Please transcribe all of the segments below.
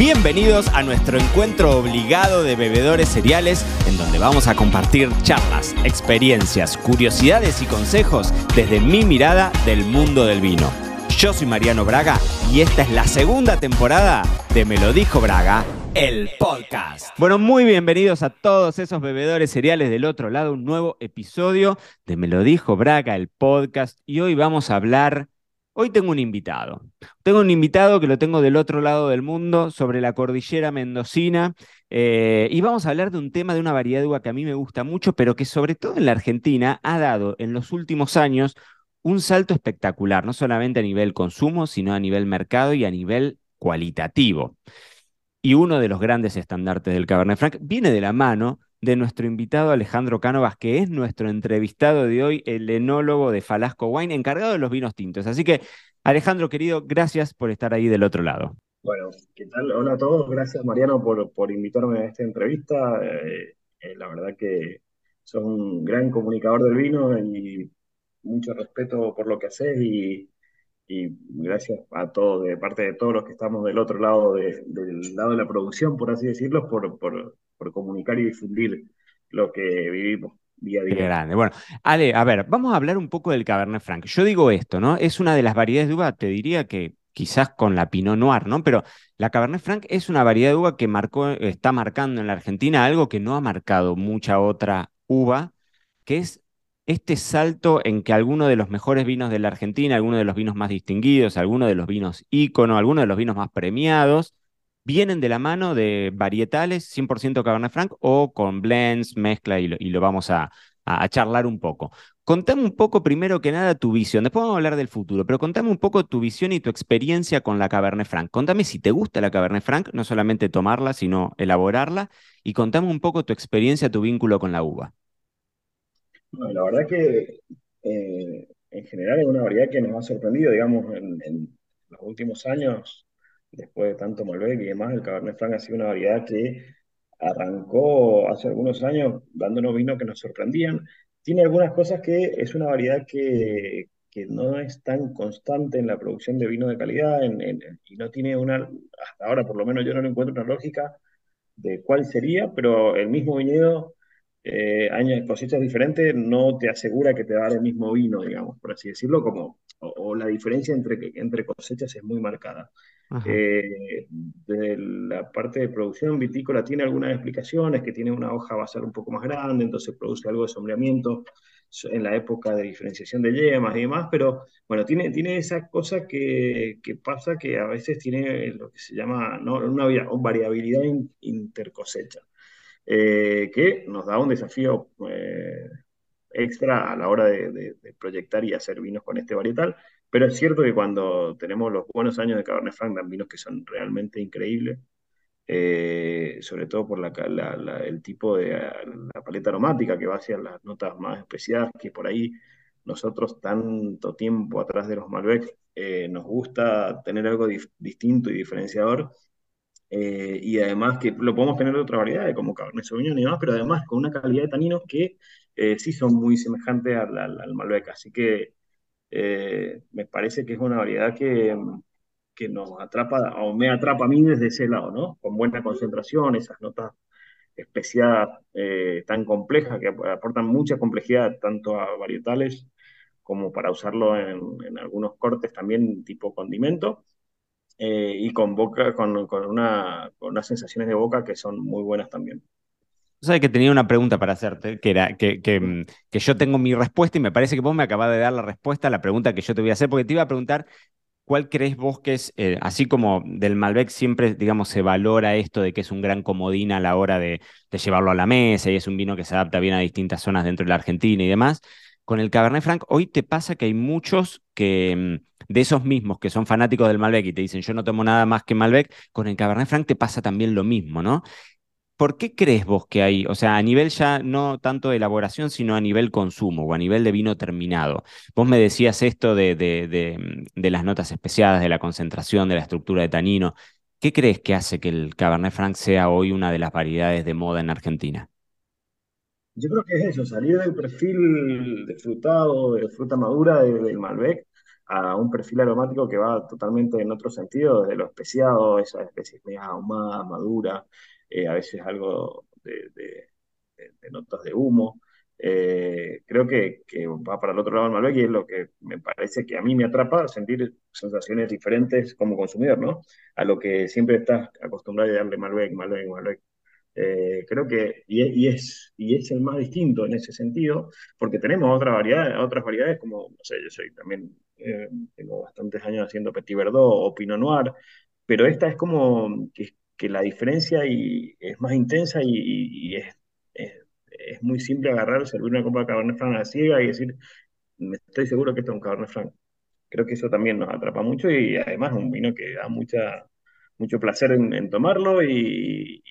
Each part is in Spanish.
Bienvenidos a nuestro encuentro obligado de bebedores cereales, en donde vamos a compartir charlas, experiencias, curiosidades y consejos desde mi mirada del mundo del vino. Yo soy Mariano Braga y esta es la segunda temporada de Me lo dijo Braga, el podcast. Bueno, muy bienvenidos a todos esos bebedores cereales del otro lado, un nuevo episodio de Me lo dijo Braga, el podcast, y hoy vamos a hablar Hoy tengo un invitado. Tengo un invitado que lo tengo del otro lado del mundo, sobre la cordillera mendocina, eh, y vamos a hablar de un tema de una variedad de que a mí me gusta mucho, pero que sobre todo en la Argentina ha dado en los últimos años un salto espectacular, no solamente a nivel consumo, sino a nivel mercado y a nivel cualitativo. Y uno de los grandes estandartes del Cabernet Franc viene de la mano de nuestro invitado Alejandro Cánovas, que es nuestro entrevistado de hoy, el enólogo de Falasco Wine, encargado de los vinos tintos. Así que, Alejandro, querido, gracias por estar ahí del otro lado. Bueno, ¿qué tal? Hola a todos. Gracias, Mariano, por, por invitarme a esta entrevista. Eh, eh, la verdad que sos un gran comunicador del vino y mucho respeto por lo que haces y, y gracias a todos, de parte de todos los que estamos del otro lado, del lado de la producción, por así decirlo, por, por, por comunicar y difundir lo que vivimos día a día. Qué grande. Bueno, Ale, a ver, vamos a hablar un poco del Cabernet Franc. Yo digo esto, ¿no? Es una de las variedades de uva, te diría que quizás con la Pinot Noir, ¿no? Pero la Cabernet Franc es una variedad de uva que marcó, está marcando en la Argentina algo que no ha marcado mucha otra uva, que es este salto en que algunos de los mejores vinos de la Argentina, algunos de los vinos más distinguidos, algunos de los vinos ícono, algunos de los vinos más premiados, vienen de la mano de varietales 100% Cabernet Franc o con blends, mezcla y lo, vamos a, charlar un poco. Contame un poco primero que nada tu visión, después vamos a hablar del futuro, pero contame un poco tu visión y tu experiencia con la Cabernet Franc. Contame si te gusta la Cabernet Franc, no solamente tomarla, sino elaborarla, y contame un poco tu experiencia, tu vínculo con la uva. La verdad que eh, en general es una variedad que nos ha sorprendido, digamos, en los últimos años después de tanto Malbec y demás, el Cabernet Franc ha sido una variedad que arrancó hace algunos años dándonos vinos que nos sorprendían. Tiene algunas cosas que es una variedad que, que no es tan constante en la producción de vino de calidad y no tiene una, hasta ahora por lo menos yo no encuentro una lógica de cuál sería, pero el mismo viñedo, eh, años cosechas diferentes, no te asegura que te va a el mismo vino, digamos, por así decirlo, como, o, la diferencia entre, entre cosechas es muy marcada. Eh, de la parte de producción vitícola tiene algunas explicaciones, que tiene una hoja basal un poco más grande, entonces produce algo de sombreamiento en la época de diferenciación de yemas y demás, pero bueno, tiene, tiene esa cosa que, que pasa que a veces tiene lo que se llama una variabilidad intercosecha, eh, que nos da un desafío eh, extra a la hora de, de, proyectar y hacer vinos con este varietal. Pero es cierto que cuando tenemos los buenos años de Cabernet Franc dan vinos que son realmente increíbles, eh, sobre todo por el tipo de la paleta aromática que va hacia las notas más especiadas, que por ahí nosotros tanto tiempo atrás de los Malbec eh, nos gusta tener algo distinto y diferenciador. Eh, y además que lo podemos tener de otra variedad, como Cabernet Sauvignon y demás, pero además con una calidad de taninos que sí son muy semejantes al Malbec. Así que eh, me parece que es una variedad que, que nos atrapa, o me atrapa a mí desde ese lado, ¿no? Con buena concentración, esas notas especiadas eh, tan complejas que aportan mucha complejidad tanto a varietales como para usarlo en, algunos cortes también tipo condimento. Eh, y con boca, con, una, con unas sensaciones de boca que son muy buenas también. Sabes que tenía una pregunta para hacerte, que era que, mm, que, yo tengo mi respuesta y me parece que vos me acabas de dar la respuesta a la pregunta que yo te voy a hacer, porque te iba a preguntar cuál crees vos que es, eh, así como del Malbec siempre, digamos, se valora esto de que es un gran comodín a la hora de, llevarlo a la mesa y es un vino que se adapta bien a distintas zonas dentro de la Argentina y demás. Con el Cabernet Franc, hoy te pasa que hay muchos que mm, de esos mismos que son fanáticos del Malbec y te dicen yo no tomo nada más que Malbec, con el Cabernet Franc te pasa también lo mismo, ¿no? ¿Por qué crees vos que hay, o sea, a nivel ya no tanto de elaboración, sino a nivel consumo o a nivel de vino terminado? Vos me decías esto de, de, las notas especiadas, de la concentración, de la estructura de tanino. ¿Qué crees que hace que el Cabernet Franc sea hoy una de las variedades de moda en Argentina? Yo creo que es eso, salir del perfil de frutado, de fruta madura del Malbec, a un perfil aromático que va totalmente en otro sentido, desde lo especiado, esas especies medio ahumadas, maduras, eh, a veces algo de, notas de humo. Eh, creo que, va para el otro lado del Malbec y es lo que me parece que a mí me atrapa, sentir sensaciones diferentes como consumidor, ¿no? A lo que siempre estás acostumbrado a darle Malbec, Malbec, Malbec. Eh, creo que, y es, y, es, el más distinto en ese sentido, porque tenemos otra variedad, otras variedades, como, no sé, yo soy también, eh, tengo bastantes años haciendo Petit Verdot o Pinot Noir, pero esta es como que, que la diferencia y, es más intensa y, es, es, muy simple agarrar, servir una copa de Cabernet Franc a la ciega y decir, me estoy seguro que esto es un Cabernet Franc. Creo que eso también nos atrapa mucho y además es un vino que da mucha, mucho placer en, tomarlo y,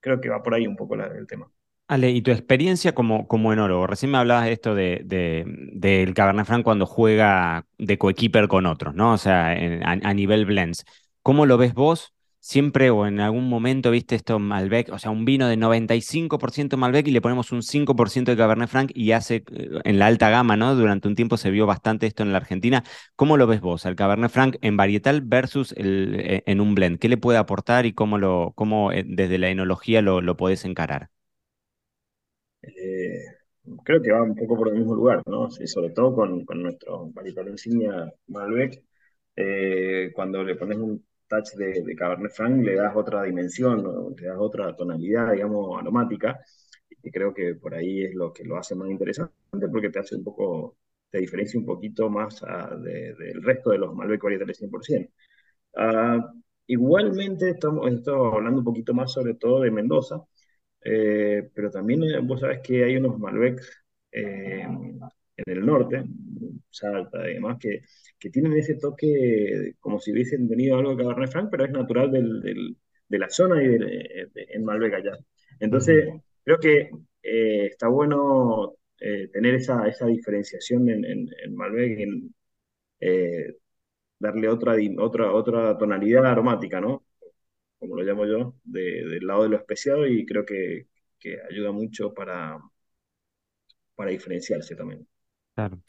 creo que va por ahí un poco el tema. Ale, y tu experiencia como, como enólogo, recién me hablabas de esto de, del Cabernet Franc cuando juega de coequiper con otros, ¿no? O sea, a, nivel blends. ¿Cómo lo ves vos? Siempre o en algún momento viste esto Malbec, o sea, un vino de 95% Malbec y le ponemos un 5% de Cabernet Franc y hace eh, en la alta gama, ¿no? Durante un tiempo se vio bastante esto en la Argentina. ¿Cómo lo ves vos, el Cabernet Franc en varietal versus el, eh, en un blend? ¿Qué le puede aportar y cómo, lo, cómo eh, desde la enología lo, lo podés encarar? creo que va un poco por el mismo lugar, ¿no? Sí, sobre todo con, con nuestro varietal insignia Malbec. cuando le pones un touch de, Cabernet Franc le das otra dimensión, le das otra tonalidad, digamos, aromática, y creo que por ahí es lo que lo hace más interesante, porque te hace un poco, te diferencia un poquito más ah, del resto de los Malbec varietales 100%. Ah, igualmente estamos, estamos hablando un poquito más sobre todo de Mendoza, eh, pero también eh, vos sabés que hay unos Malbec eh, en el norte, Salta y demás, que, que tienen ese toque como si hubiesen tenido algo de Cabernet Franc, pero es natural del, de la zona y en Malbec allá. Entonces, creo que eh, está bueno eh, tener esa, esa diferenciación en, en, Malbec, en, eh, darle otra, otra, otra tonalidad aromática, ¿no? Como lo llamo yo, del lado de lo especiado y creo que, que ayuda mucho para, para diferenciarse también. Claro.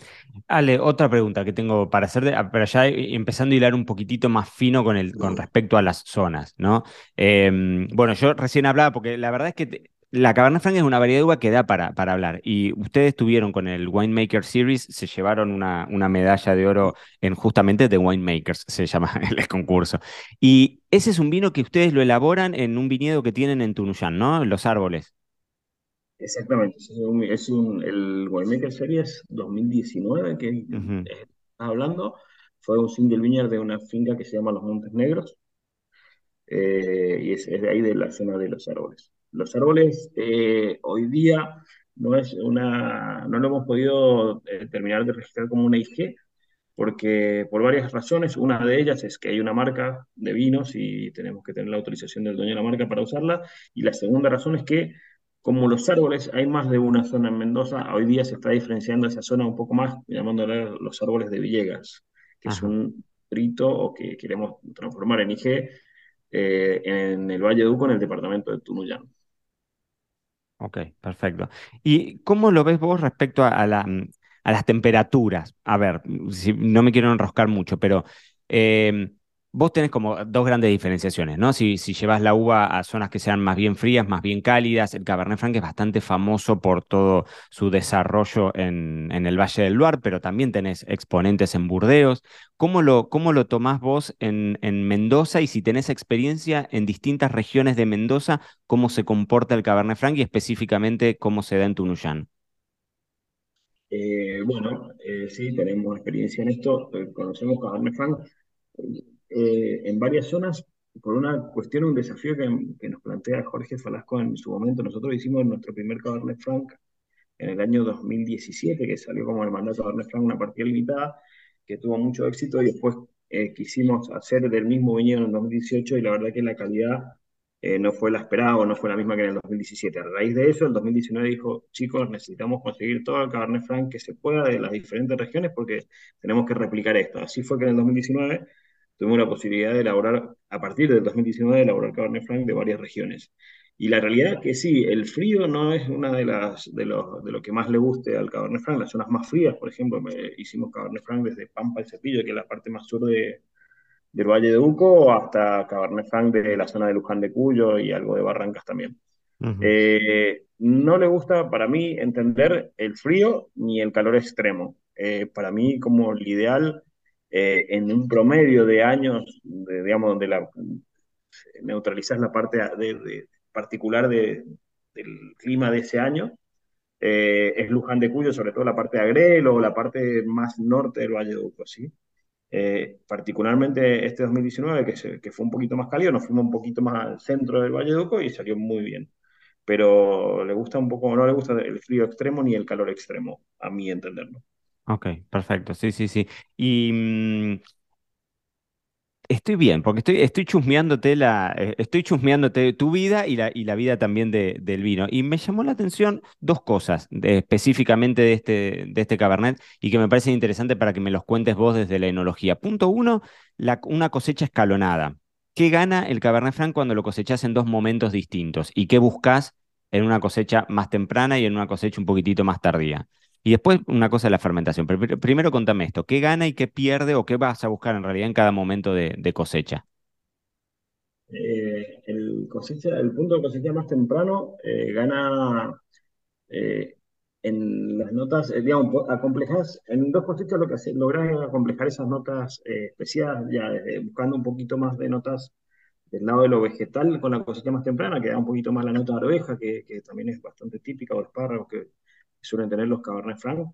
Ale, otra pregunta que tengo para hacer, pero ya empezando a hilar un poquitito más fino con, el, con respecto a las zonas, ¿no? Em, bueno, yo recién hablaba, porque la verdad es que la Cabernet Franc es una variedad de uva que da para, para hablar, y ustedes tuvieron con el Winemaker Series, se llevaron una, una medalla de oro en justamente The Winemakers, se llama el concurso. Y ese es un vino que ustedes lo elaboran en un viñedo que tienen en Tunuyán, ¿no? Los árboles. Exactamente, es un, el Winemaker Series 2019 que estás hablando, fue un single vineyard de una finca que se llama Los Montes Negros, eh, y es, de ahí de la zona de los árboles. Los árboles eh, hoy día no es una, no lo hemos podido eh, terminar de registrar como una IG, porque por varias razones, una de ellas es que hay una marca de vinos y tenemos que tener la autorización del dueño de la marca para usarla, y la segunda razón es que como los árboles, hay más de una zona en Mendoza, hoy día se está diferenciando esa zona un poco más, llamándole los árboles de Villegas, que es un trito o que queremos transformar en IG eh, en el Valle de Uco, en el departamento de Tunuyán. Ok, perfecto. ¿Y cómo lo ves vos respecto a, a las temperaturas? A ver, si, no me quiero enroscar mucho, pero eh, vos tenés como dos grandes diferenciaciones, ¿no? Si, si llevas la uva a zonas que sean más bien frías, más bien cálidas, el Cabernet Franc es bastante famoso por todo su desarrollo en, el Valle del Loire, pero también tenés exponentes en Burdeos. ¿Cómo lo, cómo lo tomás vos en, en Mendoza y si tenés experiencia en distintas regiones de Mendoza, cómo se comporta el Cabernet Franc y específicamente cómo se da en Tunuyán? Eh, bueno, eh, sí, tenemos experiencia en esto. Eh, conocemos Cabernet Franc eh, en varias zonas por una cuestión, un desafío que, nos plantea Jorge Falasco en su momento. Nosotros hicimos nuestro primer Cabernet Franc en el año 2017, que salió como el mandato Cabernet Franc una partida limitada, que tuvo mucho éxito y después eh, quisimos hacer del mismo viñedo en el 2018 y la verdad que la calidad eh, no fue la esperada o no fue la misma que en el 2017. A raíz de eso, el 2019 dijo, chicos, necesitamos conseguir todo el Cabernet Franc que se pueda de las diferentes regiones porque tenemos que replicar esto. Así fue que en el 2019 tuvimos la posibilidad de elaborar, a partir del 2019, de elaborar Cabernet Franc de varias regiones. Y la realidad es que sí, el frío no es una de las de lo, de lo que más le guste al Cabernet Franc. Las zonas más frías, por ejemplo, hicimos Cabernet Franc desde Pampa el Cepillo, que es la parte más sur de, del Valle de Uco, hasta Cabernet Franc de la zona de Luján de Cuyo y algo de Barrancas también. Ujú. Eh, no le gusta para mí entender el frío ni el calor extremo. Eh, para mí, como el ideal, eh, en un promedio de años, de, digamos, donde la, neutralizas la parte de, de particular de, del clima de ese año, eh, es Luján de Cuyo, sobre todo la parte de Agrelo o la parte más norte del Valle de Uco, ¿sí? Eh, particularmente este 2019, que, se, que, fue un poquito más cálido, nos fuimos un poquito más al centro del Valle de Uco y salió muy bien. Pero le gusta un poco, no le gusta el frío extremo ni el calor extremo, a mi entenderlo. Ok, perfecto, sí, sí, sí. Y mm, estoy bien, porque estoy, estoy chusmeándote la, eh, estoy chusmeándote tu vida y la, y la vida también de- del vino. Y me llamó la atención dos cosas específicamente de este, de este Cabernet y que me parecen interesantes para que me los cuentes vos desde la enología. Punto uno, una cosecha escalonada. ¿Qué gana el Cabernet Franc cuando lo cosechás en dos momentos distintos? ¿Y qué buscas en una cosecha más temprana y en una cosecha un poquitito más tardía? Y después una cosa de la fermentación. Primero contame esto, ¿qué gana y qué pierde o qué vas a buscar en realidad en cada momento de, cosecha? Eh, el, cosecha, el punto de cosecha más temprano eh, gana eh, en las notas, digamos, en dos cosechas lo que hace, logras es acomplejar esas notas especiales, ya buscando un poquito más de notas del lado de lo vegetal con la cosecha más temprana, que da un poquito más la nota de que, que también es bastante típica, o espárragos que suelen tener los Cabernet Franc,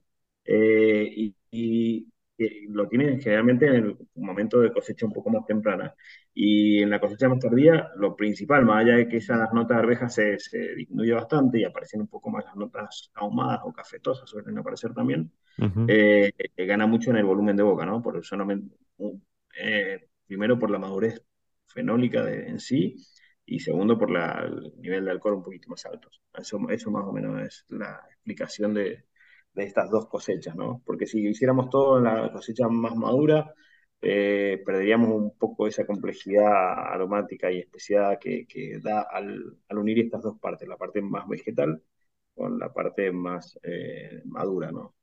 eh, y, y- y lo tienen generalmente en el momento de cosecha un poco más temprana. Y en la cosecha más tardía, lo principal, más allá de que esas notas de arveja se, se disminuye bastante y aparecen un poco más las notas ahumadas o cafetosas, suelen aparecer también, Ujú. eh, eh, gana mucho en el volumen de boca, ¿no? Por solamente, eh, primero por la madurez fenólica de- en sí y segundo por la- el nivel de alcohol un poquito más alto. Eso, eso más o menos es la explicación de, de estas dos cosechas, ¿no? Porque si hiciéramos todo en la cosecha más madura, eh, perderíamos un poco esa complejidad aromática y especiada que, que da al, al unir estas dos partes, la parte más vegetal con la parte más eh, madura, ¿no?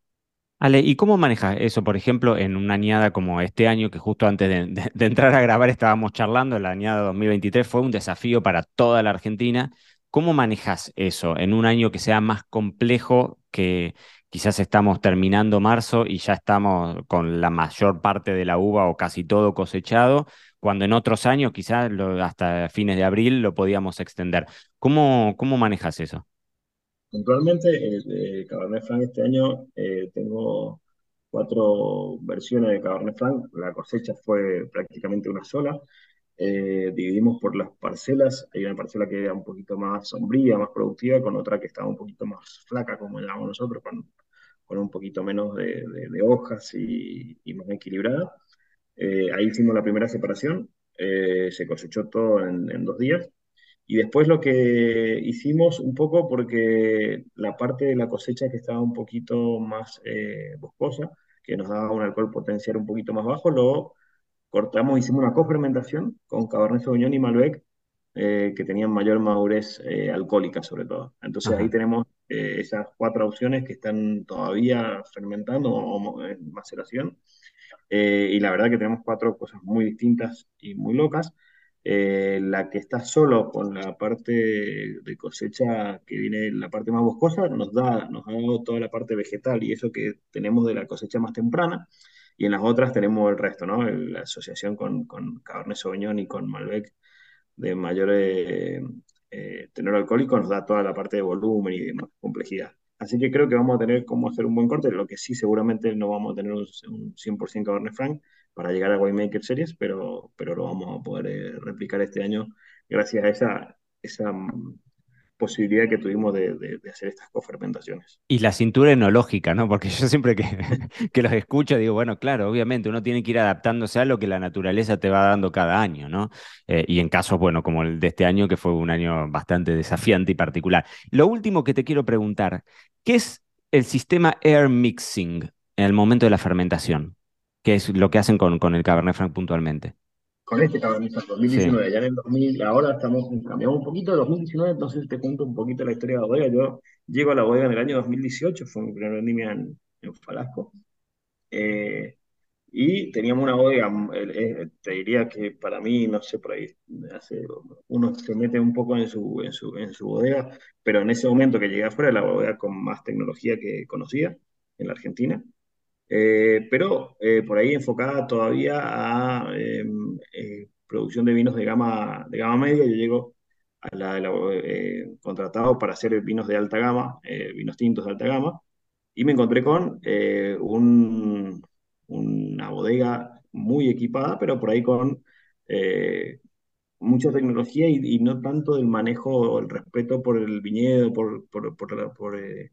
Ale, ¿y cómo manejas eso, por ejemplo, en una añada como este año, que justo antes de, entrar a grabar estábamos charlando, la añada 2023 fue un desafío para toda la Argentina? ¿Cómo manejas eso en un año que sea más complejo, que quizás estamos terminando marzo y ya estamos con la mayor parte de la uva o casi todo cosechado, cuando en otros años quizás hasta fines de abril lo podíamos extender? ¿Cómo, cómo manejas eso? Puntualmente, eh, Cabernet Franc este año eh, tengo cuatro versiones de Cabernet Franc. La cosecha fue prácticamente una sola. Eh, dividimos por las parcelas. Hay una parcela que era un poquito más sombría, más productiva, con otra que estaba un poquito más flaca, como llamamos nosotros, con, con un poquito menos de, de- de hojas y, y más equilibrada. Eh, ahí hicimos la primera separación. Eh, se cosechó todo en en dos días. Y después lo que hicimos un poco, porque la parte de la cosecha que estaba un poquito más eh, boscosa, que nos daba un alcohol potencial un poquito más bajo, lo cortamos, hicimos una cofermentación con Cabernet Sauvignon y Malbec, eh, que tenían mayor madurez eh, alcohólica sobre todo. Entonces ahí tenemos eh, esas cuatro opciones que están todavía fermentando o, en maceración y la verdad que tenemos cuatro cosas muy distintas y muy locas. Eh, la que está solo con la parte de cosecha que viene la parte más boscosa nos da, nos ha dado toda la parte vegetal y eso que tenemos de la cosecha más temprana. Y en las otras tenemos el resto, ¿no? La asociación con, con Cabernet Sauvignon y con Malbec de mayor eh, eh, tenor alcohólico nos da toda la parte de volumen y de complejidad. Así que creo que vamos a tener cómo hacer un buen corte, lo que sí seguramente no vamos a tener un, un 100% Cabernet Franc para llegar a Winemaker Series, pero, pero lo vamos a poder eh, replicar este año gracias a esa, esa mm, posibilidad que tuvimos de hacer estas cofermentaciones. Y la cintura enológica, ¿no? Porque yo siempre que, que los escucho digo, bueno, claro, obviamente uno tiene que ir adaptándose a lo que la naturaleza te va dando cada año, ¿no? Eh, y en casos, bueno, como el de este año, que fue un año bastante desafiante y particular. Lo último que te quiero preguntar, ¿qué es el sistema air mixing en el momento de la fermentación? ¿Qué es lo que hacen con, con el Cabernet Franc puntualmente? con este Cabernet Franc, 2019, ya en el 2000, ahora estamos, cambiamos un poquito, 2019, entonces te cuento un poquito la historia de la bodega. Yo llego a la bodega en el año 2018, fue mi primer vendimia en, en Falasco. Eh, y teníamos una bodega, mm, eh, te diría que para mí, no sé, por ahí, hace, uno se mete un poco en su, en su, en su bodega, pero en ese momento que llegué afuera, la bodega con más tecnología que conocía en la Argentina. Eh, pero eh, por ahí enfocada todavía a em, producción de vinos de gama, de gama media. Yo llego a la, contratado para hacer vinos de alta gama, vinos tintos de alta gama, y me encontré con un, una bodega muy equipada, pero por ahí con eh, mucha tecnología y, no tanto del manejo el respeto por el viñedo, por, por, eh,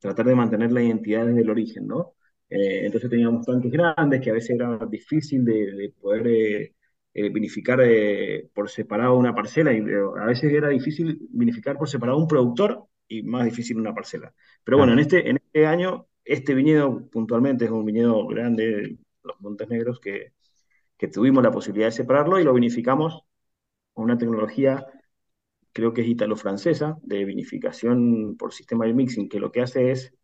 tratar de mantener la identidad desde el origen, ¿no? Eh, entonces teníamos tanques grandes que a veces era difícil de, poder vinificar por separado una parcela y a veces era difícil vinificar por separado un productor y más difícil una parcela. Pero bueno, en este, en este año este viñedo puntualmente es un viñedo grande, los Montes Negros, que, tuvimos la posibilidad de separarlo y lo vinificamos con una tecnología, creo que es italo-francesa, de vinificación por sistema de mixing, que lo que hace es,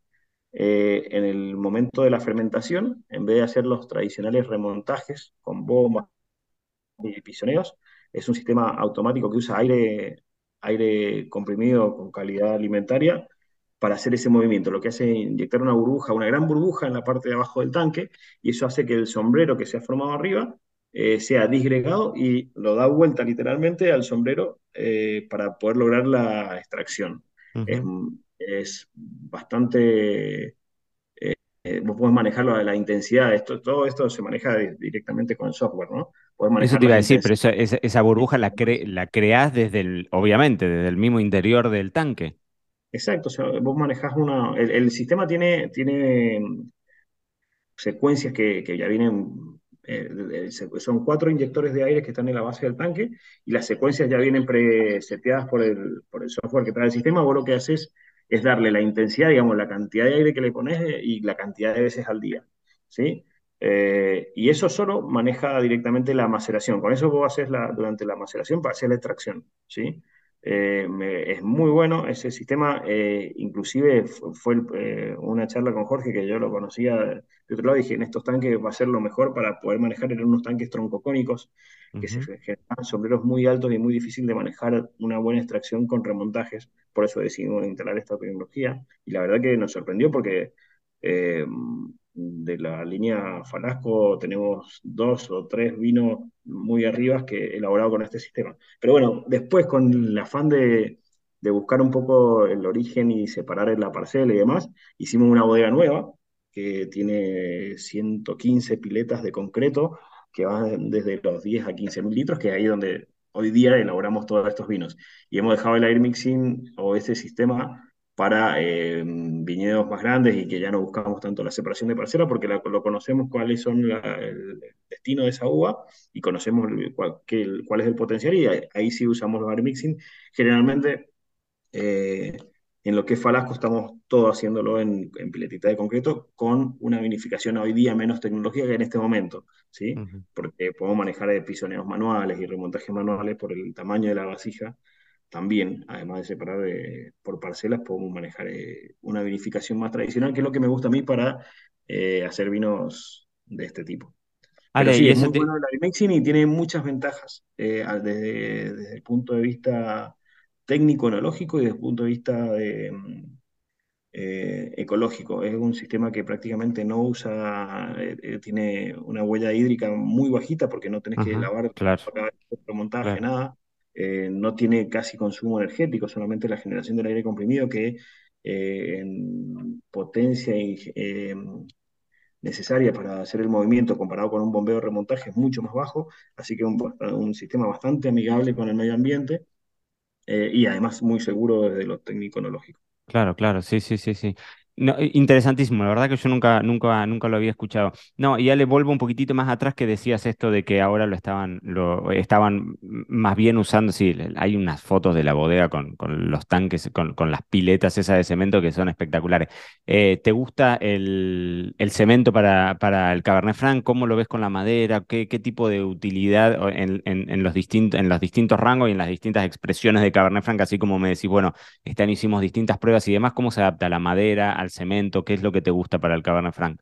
eh, en el momento de la fermentación, en vez de hacer los tradicionales remontajes con bombas y pisoneos, es un sistema automático que usa aire, aire comprimido con calidad alimentaria para hacer ese movimiento. Lo que hace es inyectar una burbuja, una gran burbuja en la parte de abajo del tanque, y eso hace que el sombrero que se ha formado arriba eh, sea disgregado y lo da vuelta literalmente al sombrero eh, para poder lograr la extracción. es, bastante... Eh, vos podés manejarlo a la intensidad, esto, todo esto se maneja directamente con el software, ¿no? Eso te iba a decir, pero esa, burbuja la, la creás desde el, obviamente, desde el mismo interior del tanque. Exacto, o sea, vos manejás una. El, sistema tiene, tiene mm, secuencias que, ya vienen. Eh, son cuatro inyectores de aire que están en la base del tanque y las secuencias ya vienen preseteadas por el, por el software que trae el sistema. Vos lo que haces es darle la intensidad, digamos, la cantidad de aire que le pones eh, y la cantidad de veces al día. ¿sí? Eh, y eso solo maneja directamente la maceración. Con eso vos haces durante la maceración para hacer la extracción. ¿sí? Eh, es muy bueno ese sistema, eh, inclusive fue eh, una charla con Jorge que yo lo conocía de otro lado, dije, en estos tanques va a ser lo mejor para poder manejar en unos tanques troncocónicos, que se generan sombreros muy altos y muy difícil de manejar una buena extracción con remontajes, por eso decidimos instalar esta tecnología, y la verdad que nos sorprendió porque de la línea Falasco tenemos dos o tres vinos muy arriba que elaborado con este sistema. Pero bueno, después con el afán de, buscar un poco el origen y separar la parcela y demás, hicimos una bodega nueva que tiene 115 piletas de concreto que van desde los 10 a 15 mil litros, que es ahí donde hoy día elaboramos todos estos vinos. Y hemos dejado el air mixing o ese sistema para eh, viñedos más grandes y que ya no buscamos tanto la separación de parcela porque lo conocemos cuáles son el destino de esa uva y conocemos cuál, es el potencial y ahí, sí usamos los mixing. Generalmente eh, en lo que es Falasco estamos todo haciéndolo en, piletita de concreto con una vinificación hoy día menos tecnología que en este momento, ¿sí? Porque podemos manejar pisoneos manuales y remontajes manuales por el tamaño de la vasija también, además de separar eh, por parcelas, podemos manejar eh, una vinificación más tradicional, que es lo que me gusta a mí para eh, hacer vinos de este tipo. Pero sí, es muy bueno el mixing y tiene muchas ventajas desde, el punto de vista técnico, enológico y desde el punto de vista ecológico. Es un sistema que prácticamente no usa, tiene una huella hídrica muy bajita porque no tenés que lavar claro, cada montaje, nada. Eh, no tiene casi consumo energético, solamente la generación del aire comprimido que eh, en potencia eh, necesaria para hacer el movimiento comparado con un bombeo de remontaje es mucho más bajo, así que un, sistema bastante amigable con el medio ambiente y además muy seguro desde lo técnico-enológico. Claro, claro, sí, sí, sí, sí. No, interesantísimo, la verdad que yo nunca, nunca, nunca lo había escuchado. No, y ya le vuelvo un poquitito más atrás que decías esto de que ahora lo estaban, lo estaban más bien usando, sí, hay unas fotos de la bodega con, con los tanques, con, con, las piletas esas de cemento que son espectaculares. Eh, ¿Te gusta el, el cemento para, para, el Cabernet Franc? ¿Cómo lo ves con la madera? ¿Qué, qué tipo de utilidad en, en, los distintos, en los distintos rangos y en las distintas expresiones de Cabernet Franc? Así como me decís, bueno, este año hicimos distintas pruebas y demás, ¿cómo se adapta la madera, al cemento? ¿Qué es lo que te gusta para el Cabernet Franc?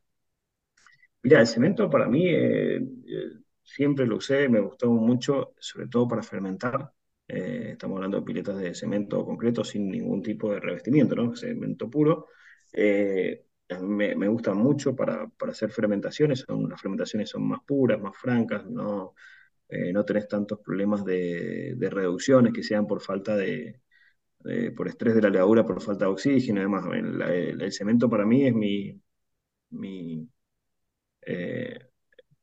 Mira, el cemento para mí eh, eh, siempre lo usé, me gustó mucho, sobre todo para fermentar. Eh, estamos hablando de piletas de cemento concreto sin ningún tipo de revestimiento, ¿no? Cemento puro. me, me gusta mucho para, hacer fermentaciones, son, las fermentaciones son más puras, más francas, no, no tenés tantos problemas de reducciones que sean por falta de, eh, por estrés de la levadura, por falta de oxígeno, además, el, cemento para mí es mi, mi eh,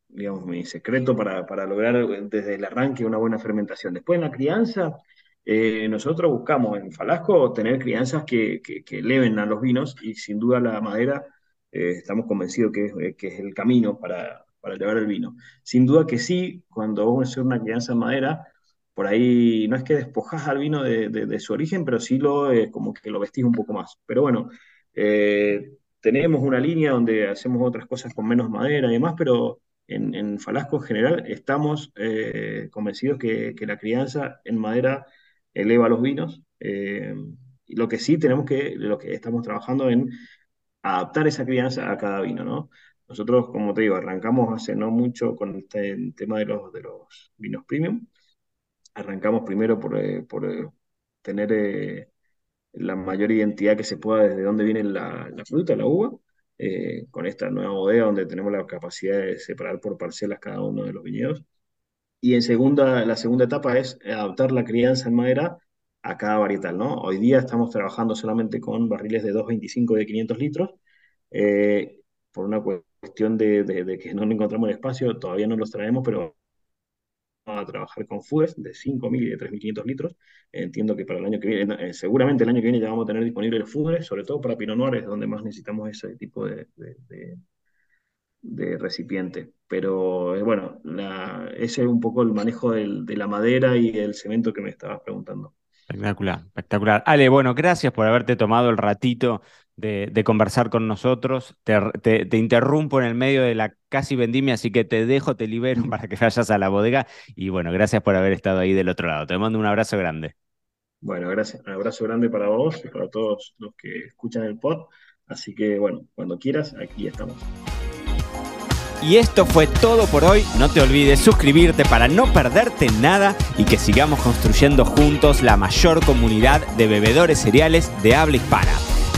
digamos, mi secreto para, para, lograr desde el arranque una buena fermentación. Después en la crianza, eh, nosotros buscamos en Falasco tener crianzas que, que, eleven a los vinos y sin duda la madera estamos convencidos que, que, es el camino para, para elevar el vino. Sin duda que sí, cuando vamos a hacer una crianza en madera, por ahí no es que despojas al vino de, su origen, pero sí lo, eh, como que lo vestís un poco más. Pero bueno, eh, tenemos una línea donde hacemos otras cosas con menos madera y demás, pero en, Falasco en general estamos eh, convencidos que, la crianza en madera eleva los vinos. y lo que sí tenemos que, lo que estamos trabajando en adaptar esa crianza a cada vino, ¿no? Nosotros, como te digo, arrancamos hace no mucho con este tema de los, de los vinos premium arrancamos primero por, eh, eh, tener eh, la mayor identidad que se pueda desde dónde viene la, fruta, la uva, con esta nueva bodega donde tenemos la capacidad de separar por parcelas cada uno de los viñedos. Y en segunda, la segunda etapa es adaptar la crianza en madera a cada varietal, ¿no? Hoy día estamos trabajando solamente con barriles de 2,25 de 500 litros, por una cuestión de, de, que no encontramos el espacio, todavía no los traemos, pero a trabajar con FUES de 5.000 y de 3.500 litros. Entiendo que para el año que viene, eh, seguramente el año que viene ya vamos a tener disponibles los sobre todo para Pinot Noir, es donde más necesitamos ese tipo de, de, recipiente. Pero eh, bueno, ese es un poco el manejo de la madera y el cemento que me estabas preguntando. Espectacular, espectacular. Ale, bueno, gracias por haberte tomado el ratito de, conversar con nosotros. Te, interrumpo en el medio de la casi vendimia, así que te dejo, te libero para que vayas a la bodega. Y bueno, gracias por haber estado ahí del otro lado. Te mando un abrazo grande. Bueno, gracias. Un abrazo grande para vos y para todos los que escuchan el pod. Así que bueno, cuando quieras, aquí estamos. Y esto fue todo por hoy. No te olvides suscribirte para no perderte nada y que sigamos construyendo juntos la mayor comunidad de bebedores cereales de habla hispana.